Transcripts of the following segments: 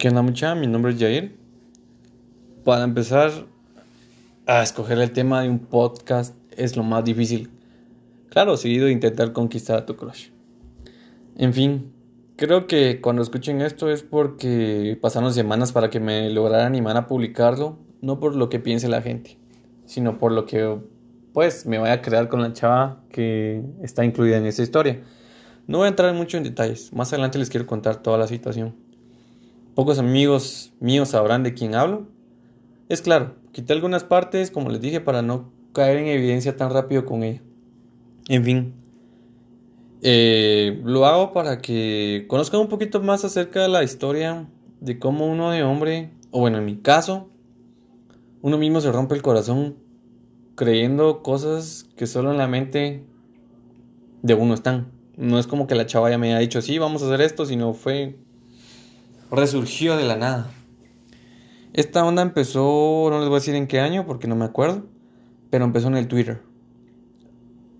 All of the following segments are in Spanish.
¿Qué onda mucha? Mi nombre es Jair. Para empezar a escoger el tema de un podcast es lo más difícil. Claro, seguido de intentar conquistar a tu crush. En fin, creo que cuando escuchen esto es porque pasaron semanas para que me lograra animar a publicarlo, no por lo que piense la gente, sino por lo que pues me voy a crear con la chava que está incluida en esta historia. No voy a entrar mucho en detalles, más adelante les quiero contar toda la situación. Pocos amigos míos sabrán de quién hablo. Es claro, quité algunas partes, como les dije, para no caer en evidencia tan rápido con ella. En fin, eh, lo hago para que conozcan un poquito más acerca de la historia de cómo uno de hombre, o bueno, en mi caso, uno mismo se rompe el corazón creyendo cosas que solo en la mente de uno están. No es como que la chava ya me haya dicho, sí, vamos a hacer esto, sino fue resurgió de la nada. Esta onda empezó, no les voy a decir en qué año porque no me acuerdo, pero empezó en el Twitter.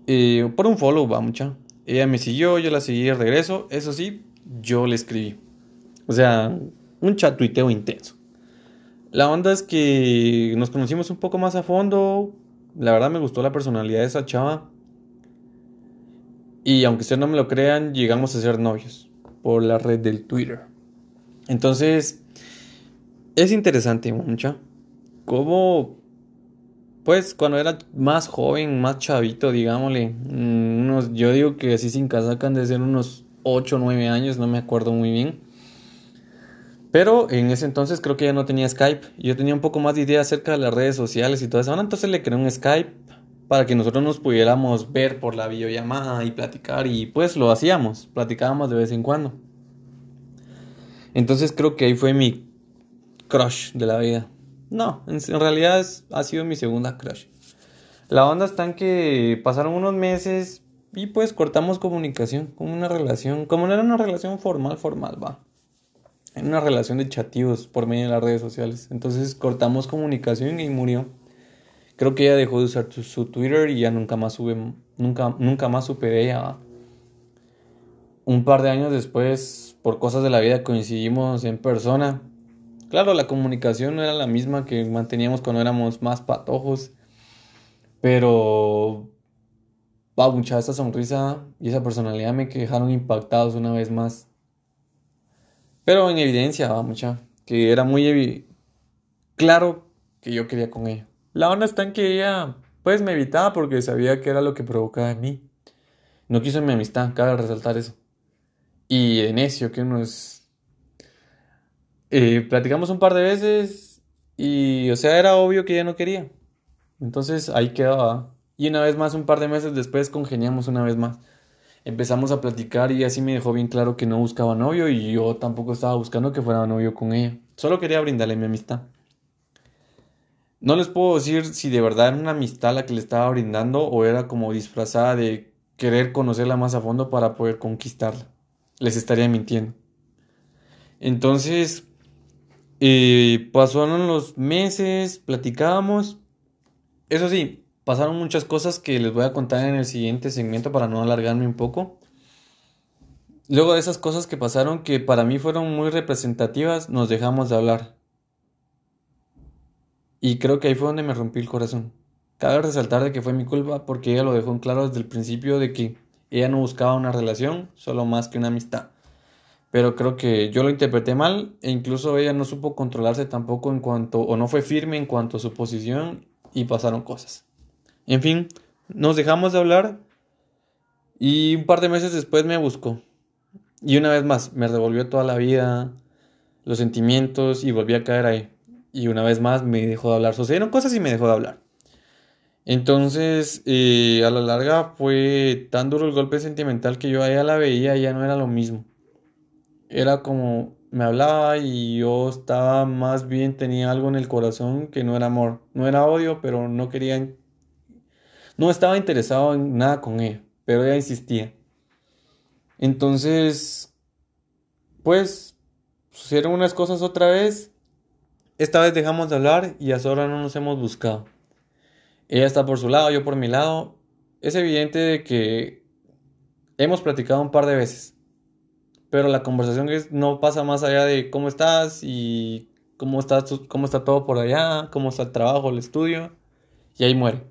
Y por un follow, va mucha. Ella me siguió, yo la seguí de regreso. Eso sí, yo le escribí. O sea, un chat tuiteo intenso. La onda es que nos conocimos un poco más a fondo. La verdad me gustó la personalidad de esa chava. Y aunque ustedes no me lo crean, llegamos a ser novios por la red del Twitter. Entonces, es interesante, mucha. Cómo, pues, cuando era más joven, más chavito, digámosle, mm, unos, yo digo que así sin casaca han de ser unos 8 o 9 años, no me acuerdo muy bien. Pero en ese entonces creo que ya no tenía Skype. Yo tenía un poco más de idea acerca de las redes sociales y todo eso. Entonces le creé un Skype para que nosotros nos pudiéramos ver por la videollamada y platicar. Y pues lo hacíamos, platicábamos de vez en cuando. Entonces creo que ahí fue mi crush de la vida. No, en, realidad ha sido mi segunda crush. La onda está en que pasaron unos meses y pues cortamos comunicación, como una relación, como no era una relación formal, formal, va. En una relación de chativos por medio de las redes sociales. Entonces cortamos comunicación y murió. Creo que ella dejó de usar su, Twitter y ya nunca más sube, nunca, nunca más supe de ella. ¿va? Un par de años después, por cosas de la vida, coincidimos en persona. Claro, la comunicación no era la misma que manteníamos cuando éramos más patojos. Pero, va, mucha esa sonrisa y esa personalidad me dejaron impactados una vez más. Pero en evidencia, va, mucha, que era muy claro que yo quería con ella. La onda está en que ella, pues, me evitaba porque sabía que era lo que provocaba en mí. No quiso mi amistad, cabe resaltar eso y de necio que uno es... Eh, platicamos un par de veces y, o sea, era obvio que ella no quería. Entonces ahí quedaba. Y una vez más, un par de meses después, congeniamos una vez más. Empezamos a platicar y así me dejó bien claro que no buscaba novio y yo tampoco estaba buscando que fuera novio con ella. Solo quería brindarle mi amistad. No les puedo decir si de verdad era una amistad la que le estaba brindando o era como disfrazada de querer conocerla más a fondo para poder conquistarla les estaría mintiendo. Entonces, eh, pasaron los meses, platicábamos. Eso sí, pasaron muchas cosas que les voy a contar en el siguiente segmento para no alargarme un poco. Luego de esas cosas que pasaron que para mí fueron muy representativas, nos dejamos de hablar. Y creo que ahí fue donde me rompí el corazón. Cabe resaltar de que fue mi culpa porque ella lo dejó en claro desde el principio de que ella no buscaba una relación, solo más que una amistad. Pero creo que yo lo interpreté mal e incluso ella no supo controlarse tampoco en cuanto, o no fue firme en cuanto a su posición y pasaron cosas. En fin, nos dejamos de hablar y un par de meses después me buscó. Y una vez más, me revolvió toda la vida, los sentimientos y volví a caer ahí. Y una vez más me dejó de hablar. Sucedieron cosas y me dejó de hablar. Entonces, eh, a la larga fue tan duro el golpe sentimental que yo a ella la veía y ya no era lo mismo. Era como me hablaba y yo estaba más bien, tenía algo en el corazón que no era amor. No era odio, pero no quería... No estaba interesado en nada con ella, pero ella insistía. Entonces, pues, sucedieron unas cosas otra vez. Esta vez dejamos de hablar y hasta ahora no nos hemos buscado. Ella está por su lado, yo por mi lado. Es evidente que hemos platicado un par de veces, pero la conversación no pasa más allá de cómo estás y cómo está, cómo está todo por allá, cómo está el trabajo, el estudio, y ahí muere.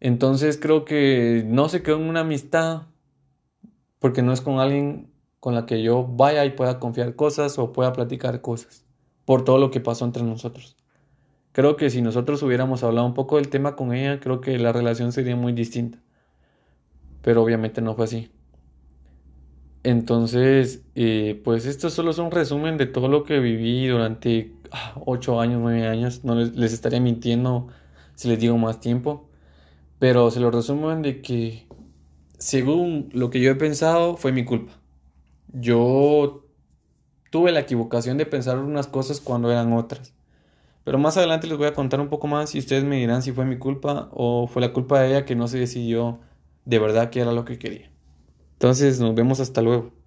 Entonces creo que no se quedó en una amistad porque no es con alguien con la que yo vaya y pueda confiar cosas o pueda platicar cosas por todo lo que pasó entre nosotros. Creo que si nosotros hubiéramos hablado un poco del tema con ella, creo que la relación sería muy distinta. Pero obviamente no fue así. Entonces, eh, pues esto solo es un resumen de todo lo que viví durante ah, ocho años, nueve años. No les, les, estaría mintiendo si les digo más tiempo. Pero se lo resumen de que, según lo que yo he pensado, fue mi culpa. Yo tuve la equivocación de pensar unas cosas cuando eran otras. Pero más adelante les voy a contar un poco más y ustedes me dirán si fue mi culpa o fue la culpa de ella que no se decidió de verdad qué era lo que quería. Entonces nos vemos hasta luego.